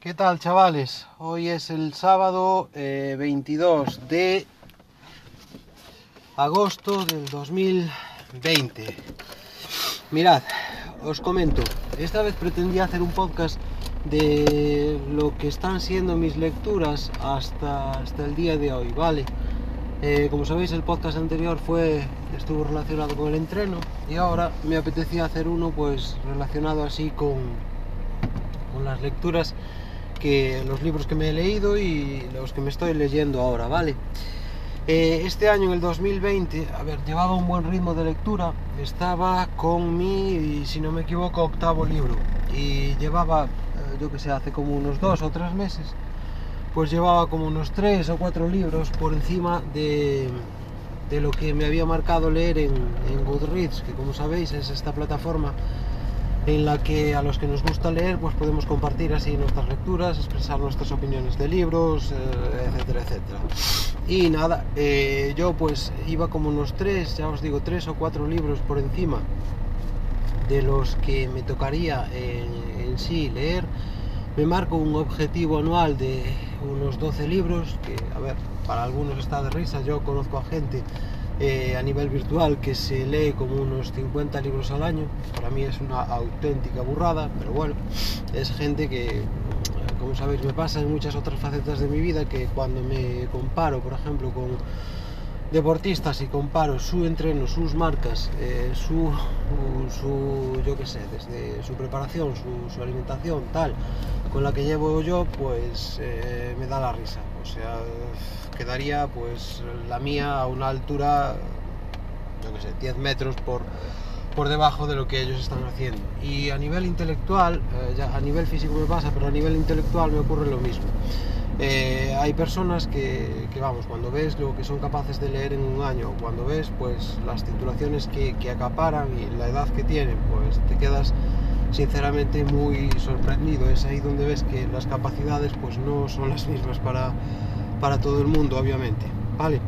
¿Qué tal chavales? Hoy es el sábado eh, 22 de agosto del 2020. Mirad, os comento, esta vez pretendía hacer un podcast de lo que están siendo mis lecturas hasta, hasta el día de hoy, ¿vale? Eh, como sabéis el podcast anterior fue estuvo relacionado con el entreno y ahora me apetecía hacer uno pues relacionado así con, con las lecturas que los libros que me he leído y los que me estoy leyendo ahora, ¿vale? Eh, este año, en el 2020, a ver, llevaba un buen ritmo de lectura, estaba con mi, si no me equivoco, octavo libro y llevaba, eh, yo que sé, hace como unos dos o tres meses, pues llevaba como unos tres o cuatro libros por encima de, de lo que me había marcado leer en, en Goodreads, que como sabéis es esta plataforma en la que a los que nos gusta leer pues podemos compartir así nuestras lecturas, expresar nuestras opiniones de libros, eh, etcétera, etcétera. Y nada, eh, yo pues iba como unos tres, ya os digo, tres o cuatro libros por encima de los que me tocaría en, en sí leer. Me marco un objetivo anual de unos 12 libros, que a ver, para algunos está de risa, yo conozco a gente eh, a nivel virtual que se lee como unos 50 libros al año. Para mí es una auténtica burrada, pero bueno, es gente que, como sabéis, me pasa en muchas otras facetas de mi vida que cuando me comparo, por ejemplo, con deportistas y comparo su entreno, sus marcas, eh, su, su, yo qué sé, desde su preparación, su, alimentación, tal, con la que llevo yo, pues eh, me da la risa. O sea, quedaría pues la mía a una altura, yo qué sé, 10 metros por, por debajo de lo que ellos están haciendo. Y a nivel intelectual, eh, ya a nivel físico me pasa, pero a nivel intelectual me ocurre lo mismo. Eh, hay personas que, que, vamos, cuando ves lo que son capaces de leer en un año, cuando ves pues las titulaciones que, que, acaparan y la edad que tienen, pues te quedas sinceramente muy sorprendido. Es ahí donde ves que las capacidades pues no son las mismas para, para todo el mundo, obviamente. Vale.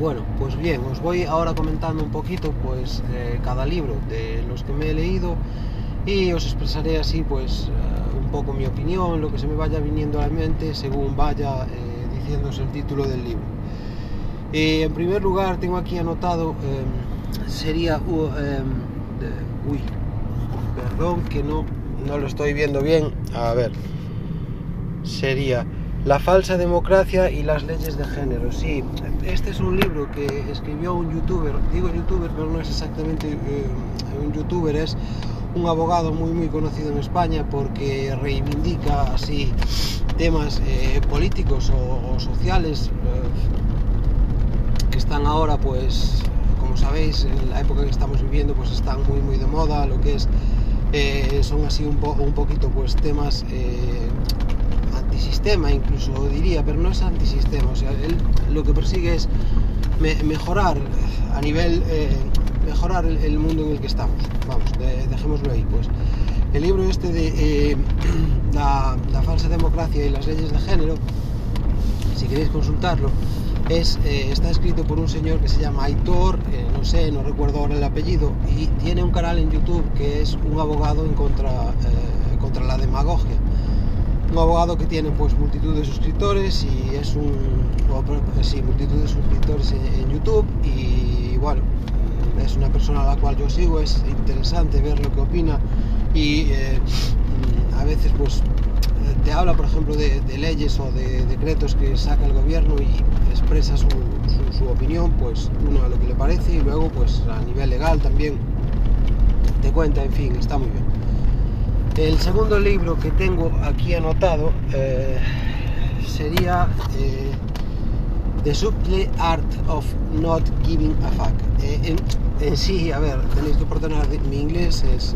Bueno, pues bien, os voy ahora comentando un poquito pues eh, cada libro de los que me he leído y os expresaré así pues uh, un poco mi opinión, lo que se me vaya viniendo a la mente según vaya eh, diciéndose el título del libro. Eh, en primer lugar tengo aquí anotado eh, sería uh, uy, perdón que no no lo estoy viendo bien. A ver. Sería la falsa democracia y las leyes de género. Sí, este es un libro que escribió un youtuber, digo youtuber, pero no es exactamente eh, un youtuber, es un abogado muy muy conocido en España porque reivindica así temas eh, políticos o, sociales eh, que están ahora pues como sabéis en la época que estamos viviendo pues están muy muy de moda lo que es eh, son así un, po un, poquito pues temas eh, antisistema incluso diría pero no es antisistema o sea él lo que persigue es me mejorar a nivel eh, mejorar el, mundo en el que estamos. Vamos, de, dejémoslo ahí, pues. El libro este de la, falsa democracia y las leyes de género, si queréis consultarlo, es, eh, está escrito por un señor que se llama Aitor, eh, no sé, no recuerdo ahora el apellido, y tiene un canal en YouTube que es un abogado en contra, eh, contra la demagogia. Un abogado que tiene pues multitud de suscriptores y es un sí, multitud de suscriptores en, YouTube y bueno, es una persona a la cual yo sigo, es interesante ver lo que opina y a veces pues te habla por ejemplo de, leyes o de decretos que saca el gobierno y expresa su, opinión, pues uno a lo que le parece y luego pues a nivel legal también te cuenta, en fin, está muy bien. El segundo libro que tengo aquí anotado eh, sería eh, The Subtle Art of Not Giving a Fuck. Eh, en, en, sí, a ver, tenéis que perdonar, mi inglés es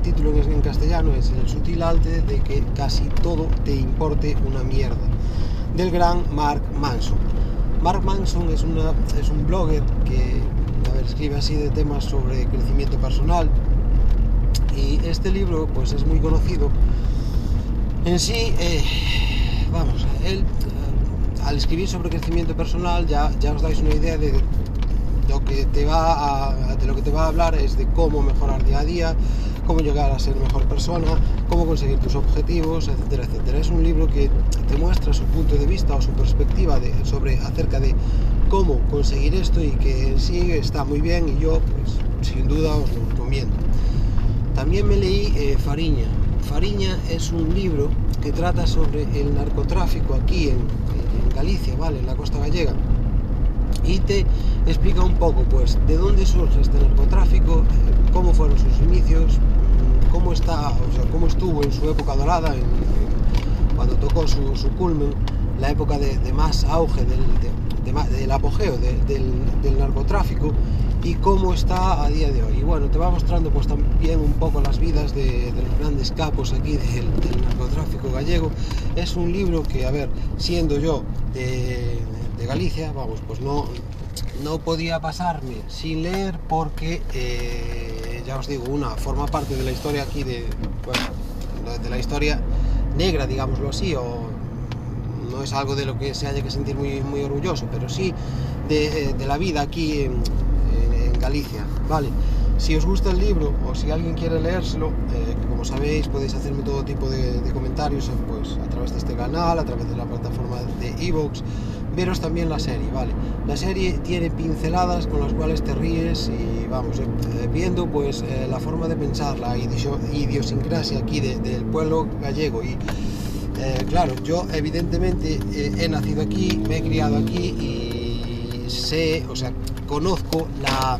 el, el, el, título en, castellano es El sutil arte de que casi todo te importe una mierda, del gran Mark Manson. Mark Manson es, una, es un blogger que escribe así de temas sobre crecimiento personal y este libro pues es muy conocido. En sí, eh, vamos, él al escribir sobre crecimiento personal ya, ya os dais una idea de lo que te va de lo que te va a hablar es de cómo mejorar día a día, cómo llegar a ser mejor persona, cómo conseguir tus objetivos, etcétera, etcétera. Es un libro que te muestra su punto de vista o su perspectiva de, sobre acerca de cómo conseguir esto y que sí está muy bien y yo pues sin duda os lo recomiendo. También me leí eh, Fariña. Fariña es un libro que trata sobre el narcotráfico aquí en, en Galicia, ¿vale? En la costa gallega y te explica un poco pues de dónde surge este narcotráfico, cómo fueron sus inicios, cómo está, o sea, cómo estuvo en su época dorada, cuando tocó su, culmen, la época de, más auge del, de, del apogeo del, narcotráfico y cómo está a día de hoy. Y bueno, te va mostrando pues también un poco las vidas de, los grandes capos aquí del, narcotráfico gallego. Es un libro que, a ver, siendo yo de de Galicia, vamos, pues no, no podía pasarme sin leer porque, eh, ya os digo, una forma parte de la historia aquí, de, de la historia negra, digámoslo así, o no es algo de lo que se haya que sentir muy, muy orgulloso, pero sí de, de la vida aquí en, Galicia, ¿vale? Si os gusta el libro o si alguien quiere leérselo, eh, como sabéis podéis hacerme todo tipo de, de comentarios pues, a través de este canal, a través de la plataforma de Evox, veros también la serie, ¿vale? La serie tiene pinceladas con las cuales te ríes y vamos, eh, viendo pues eh, la forma de pensar, la idiosincrasia aquí de, del pueblo gallego y eh, claro, yo evidentemente eh, he nacido aquí, me he criado aquí y sé, o sea, conozco la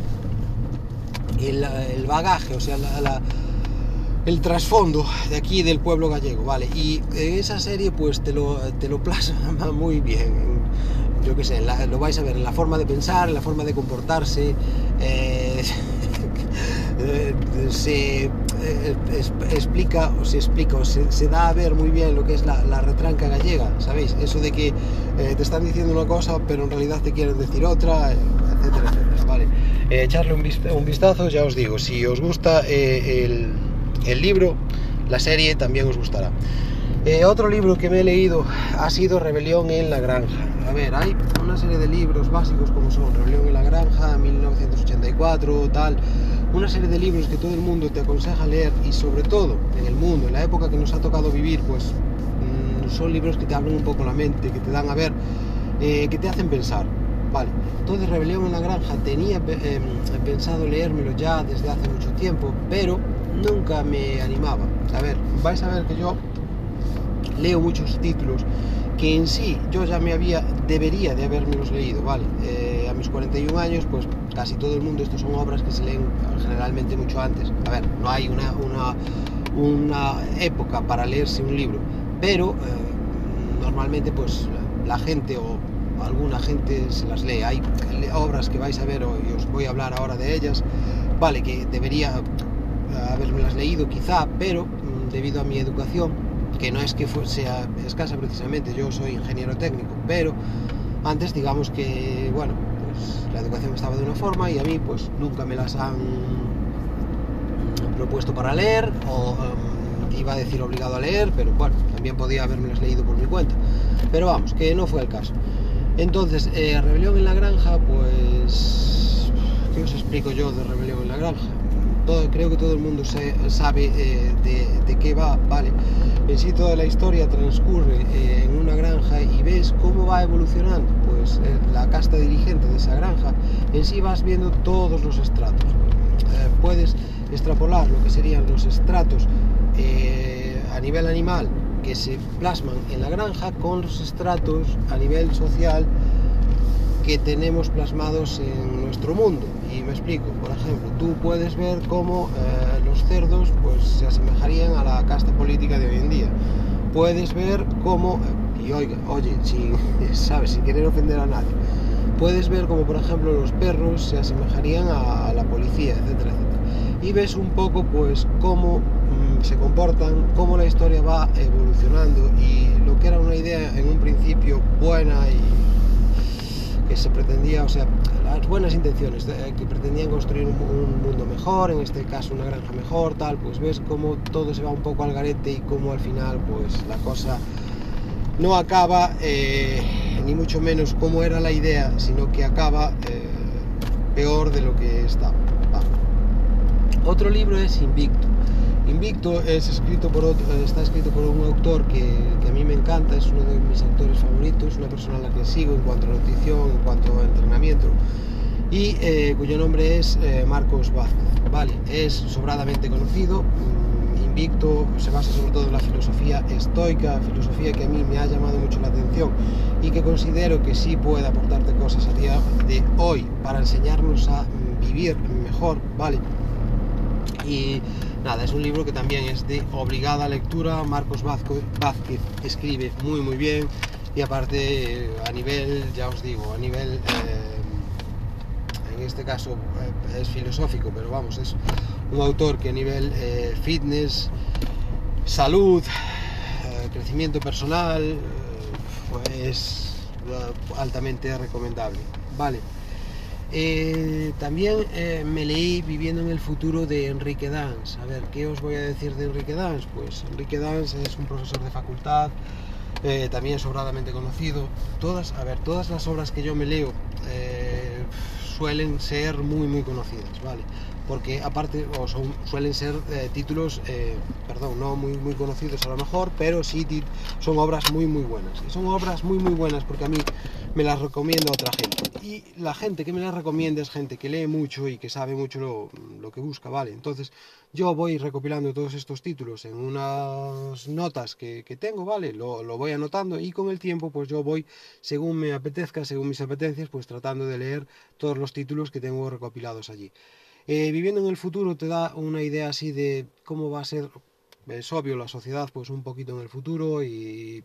el, el bagaje, o sea, la, la el trasfondo de aquí del pueblo gallego, ¿vale? Y en esa serie pues te lo, te lo plasma muy bien, yo qué sé, lo vais a ver en la forma de pensar, en la forma de comportarse, eh, se eh, explica o se explica o se, da a ver muy bien lo que es la, la retranca gallega, ¿sabéis? Eso de que eh, te están diciendo una cosa pero en realidad te quieren decir otra, etcétera, etcétera, ¿vale? echarle un, un vistazo, ya os digo, si os gusta el el libro, la serie también os gustará. Eh, otro libro que me he leído ha sido Rebelión en la Granja. A ver, hay una serie de libros básicos como son Rebelión en la Granja, 1984, tal. Una serie de libros que todo el mundo te aconseja leer y sobre todo en el mundo, en la época que nos ha tocado vivir, pues mmm, son libros que te abren un poco la mente, que te dan a ver, eh, que te hacen pensar. Vale, entonces Rebelión en la Granja tenía eh, pensado leérmelo ya desde hace mucho tiempo, pero nunca me animaba. A ver, vais a ver que yo leo muchos títulos que en sí yo ya me había, debería de habermelos leído, ¿vale? Eh, a mis 41 años, pues casi todo el mundo, estos son obras que se leen generalmente mucho antes. A ver, no hay una, una, una época para leerse un libro, pero eh, normalmente pues la gente o alguna gente se las lee. Hay obras que vais a ver y os voy a hablar ahora de ellas, vale, que debería habermelas leído quizá, pero mm, debido a mi educación, que no es que sea escasa precisamente, yo soy ingeniero técnico, pero antes digamos que, bueno, pues la educación estaba de una forma y a mí pues nunca me las han propuesto para leer o um, iba a decir obligado a leer, pero bueno, también podía habermelas leído por mi cuenta. Pero vamos, que no fue el caso. Entonces, eh, Rebelión en la Granja, pues... ¿Qué os explico yo de Rebelión en la Granja? Creo que todo el mundo se, sabe eh, de, qué va, ¿vale? En sí toda la historia transcurre eh, en una granja y ves cómo va evolucionando, pues eh, la casta dirigente de esa granja, en sí vas viendo todos los estratos. Puedes extrapolar lo que serían los estratos a nivel animal que se plasman en la granja con los estratos a nivel social que tenemos plasmados en nuestro mundo. Y me explico, por ejemplo, tú puedes ver cómo eh, los cerdos pues, se asemejarían a la casta política de hoy en día. Puedes ver cómo, y oiga, oye, sin, ¿sabes? sin querer ofender a nadie, puedes ver cómo, por ejemplo, los perros se asemejarían a, la policía, etcétera, etcétera. Y ves un poco, pues, cómo mmm, se comportan, cómo la historia va evolucionando y lo que era una idea en un principio buena y que se pretendía, o sea, las buenas intenciones, eh, que pretendían construir un, un, mundo mejor, en este caso una granja mejor, tal, pues ves cómo todo se va un poco al garete y cómo al final, pues la cosa no acaba, eh, ni mucho menos como era la idea, sino que acaba eh, peor de lo que estaba. Otro libro es Invicto. Invicto es escrito por otro, está escrito por un autor que, a mí me encanta, es uno de mis autores favoritos, una persona a la que sigo en cuanto a nutrición, en cuanto a entrenamiento, y eh, cuyo nombre es eh, Marcos Vázquez. Vale, es sobradamente conocido. Mm, Invicto se basa sobre todo en la filosofía estoica, filosofía que a mí me ha llamado mucho la atención y que considero que sí puede aportarte cosas a día de hoy para enseñarnos a vivir mejor, ¿vale? Y nada, es un libro que también es de obligada lectura. Marcos Vázquez, escribe muy muy bien y aparte a nivel, ya os digo, a nivel, eh, en este caso eh, es filosófico, pero vamos, es un autor que a nivel eh, fitness, salud, crecimiento personal, pues altamente recomendable. Vale. Eh, también eh, me leí Viviendo en el futuro de Enrique Dans. A ver, ¿qué os voy a decir de Enrique Dans? Pues Enrique Dans es un profesor de facultad, eh, también sobradamente conocido. Todas, a ver, todas las obras que yo me leo suelen ser muy muy conocidas, ¿vale? Porque aparte o son, suelen ser títulos, perdón, no muy muy conocidos a lo mejor, pero sí son obras muy muy buenas. Y son obras muy muy buenas porque a mí me las recomienda otra gente y la gente que me la recomienda es gente que lee mucho y que sabe mucho lo, que busca, ¿vale? Entonces yo voy recopilando todos estos títulos en unas notas que, tengo, ¿vale? Lo, lo, voy anotando y con el tiempo pues yo voy, según me apetezca, según mis apetencias, pues tratando de leer todos los títulos que tengo recopilados allí. Eh, viviendo en el futuro te da una idea así de cómo va a ser, es obvio, la sociedad pues un poquito en el futuro y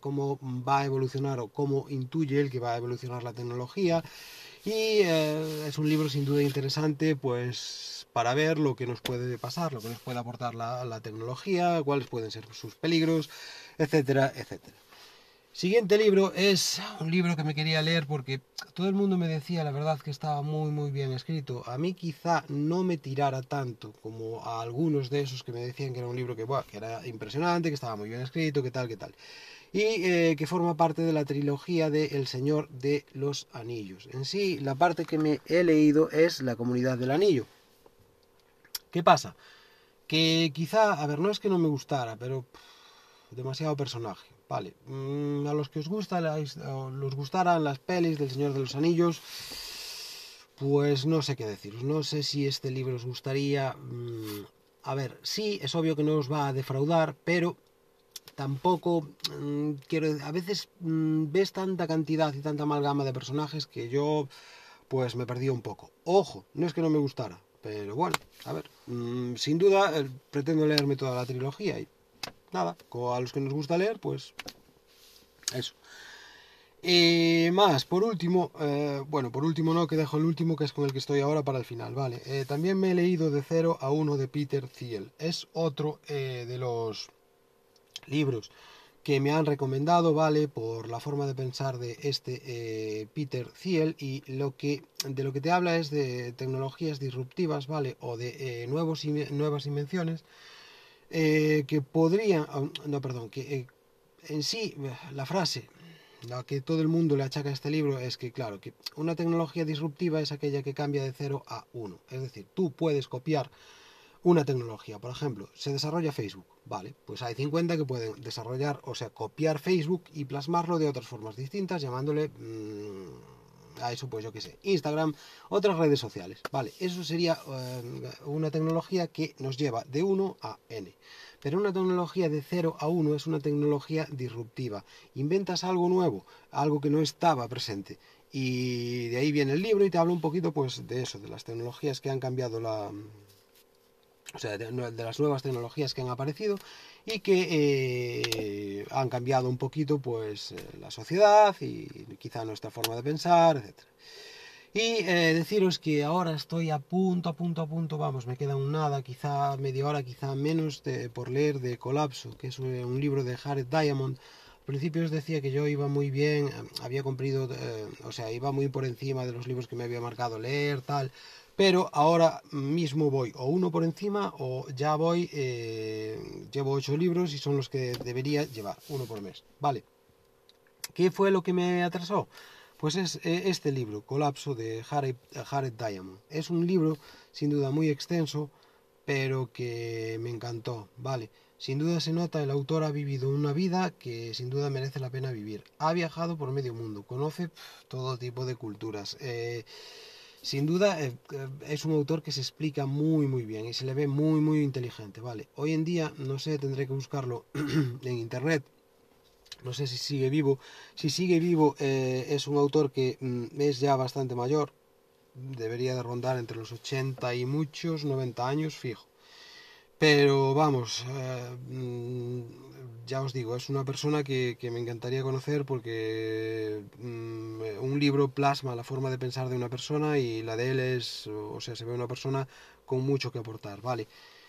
cómo va a evolucionar o cómo intuye él que va a evolucionar la tecnología. Y eh, es un libro sin duda interesante, pues para ver lo que nos puede pasar, lo que nos puede aportar la, tecnología, cuáles pueden ser sus peligros, etcétera, etcétera. Siguiente libro es un libro que me quería leer porque todo el mundo me decía la verdad que estaba muy muy bien escrito. A mí quizá no me tirara tanto como a algunos de esos que me decían que era un libro que, que era impresionante, que estaba muy bien escrito, que tal, que tal y eh, que forma parte de la trilogía de El Señor de los Anillos. En sí, la parte que me he leído es la comunidad del anillo. ¿Qué pasa? Que quizá, a ver, no es que no me gustara, pero demasiado personaje. Vale, mm, a los que os gusta, los gustaran las pelis del Señor de los Anillos, pues no sé qué deciros. No sé si este libro os gustaría. Mm, a ver, sí, es obvio que no os va a defraudar, pero tampoco mm, quiero a veces mm, ves tanta cantidad y tanta amalgama de personajes que yo pues me perdí un poco ojo no es que no me gustara pero bueno a ver mm, sin duda eh, pretendo leerme toda la trilogía y nada a los que nos gusta leer pues eso y más, por último, eh, bueno, por último no, que dejo el último que es con el que estoy ahora para el final, ¿vale? Eh, también me he leído de 0 a 1 de Peter Thiel. Es otro de los libros que me han recomendado, ¿vale? Por la forma de pensar de este eh, Peter Thiel y lo que, de lo que te habla es de tecnologías disruptivas, ¿vale? O de eh, nuevos, nuevas invenciones eh, que podrían, no, perdón, que en sí la frase, la que todo el mundo le achaca a este libro es que, claro, que una tecnología disruptiva es aquella que cambia de 0 a 1. Es decir, tú puedes copiar una tecnología. Por ejemplo, se desarrolla Facebook. Vale, pues hay 50 que pueden desarrollar, o sea, copiar Facebook y plasmarlo de otras formas distintas, llamándole mm, a eso, pues yo qué sé, Instagram, otras redes sociales. Vale, eso sería eh, una tecnología que nos lleva de 1 a n. Pero una tecnología de 0 a 1 es una tecnología disruptiva. Inventas algo nuevo, algo que no estaba presente. Y de ahí viene el libro y te habla un poquito pues de eso, de las tecnologías que han cambiado la, o sea, de, las nuevas tecnologías que han aparecido y que eh, han cambiado un poquito pues eh, la sociedad y quizá nuestra forma de pensar, etc. Y eh, deciros que ahora estoy a punto, a punto, a punto, vamos, me queda un nada, quizá media hora, quizá menos por leer de Colapso, que es un, libro de Jared Diamond. Al principio os decía que yo iba muy bien, había cumplido, o sea, iba muy por encima de los libros que me había marcado leer, tal, pero ahora mismo voy o uno por encima o ya voy, eh, llevo ocho libros y son los que debería llevar, uno por mes. Vale. ¿Qué fue lo que me atrasó? Pues es eh, este libro, Colapso de Jared, Jared Diamond. Es un libro sin duda muy extenso, pero que me encantó, ¿vale? Sin duda se nota, el autor ha vivido una vida que sin duda merece la pena vivir. Ha viajado por medio mundo, conoce todo tipo de culturas. Eh, sin duda eh, eh, es un autor que se explica muy muy bien y se le ve muy muy inteligente, ¿vale? Hoy en día, no sé, tendré que buscarlo en internet, no sé si sigue vivo. Si sigue vivo, es un autor que mm, es ya bastante mayor, debería de rondar entre los 80 y muchos, 90 años, fijo. Pero vamos, eh, mm, ya os digo, es una persona que, me encantaría conocer porque mm, un libro plasma la forma de pensar de una persona y la de él es, o sea, se ve una persona con mucho que aportar, ¿vale?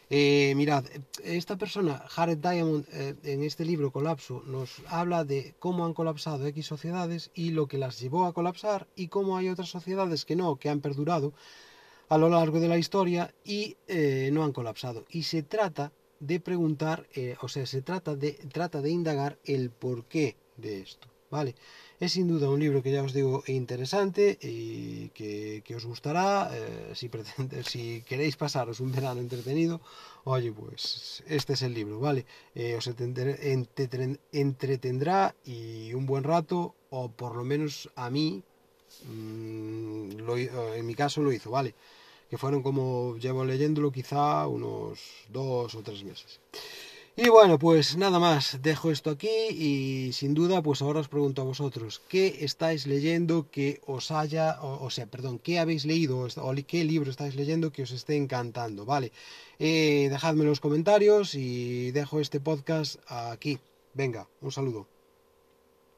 Eh, mirad, esta persona, Jared Diamond, eh, en este libro Colapso, nos habla de cómo han colapsado X sociedades y lo que las llevó a colapsar y cómo hay otras sociedades que no, que han perdurado a lo largo de la historia y eh, no han colapsado. Y se trata de preguntar, eh, o sea, se trata de, trata de indagar el porqué de esto, ¿vale? Es sin duda un libro que ya os digo interesante y que, os gustará. Eh, si, si queréis pasaros un verano entretenido, oye, pues este es el libro, ¿vale? os entretendrá y un buen rato, o por lo menos a mí, mm, en mi caso lo hizo, ¿vale? Que fueron como llevo leyéndolo quizá unos dos o tres meses. Y bueno, pues nada más, dejo esto aquí y sin duda, pues ahora os pregunto a vosotros, ¿qué estáis leyendo que os haya, o, sea, perdón, qué habéis leído o qué libro estáis leyendo que os esté encantando? Vale, eh, dejadme los comentarios y dejo este podcast aquí. Venga, un saludo.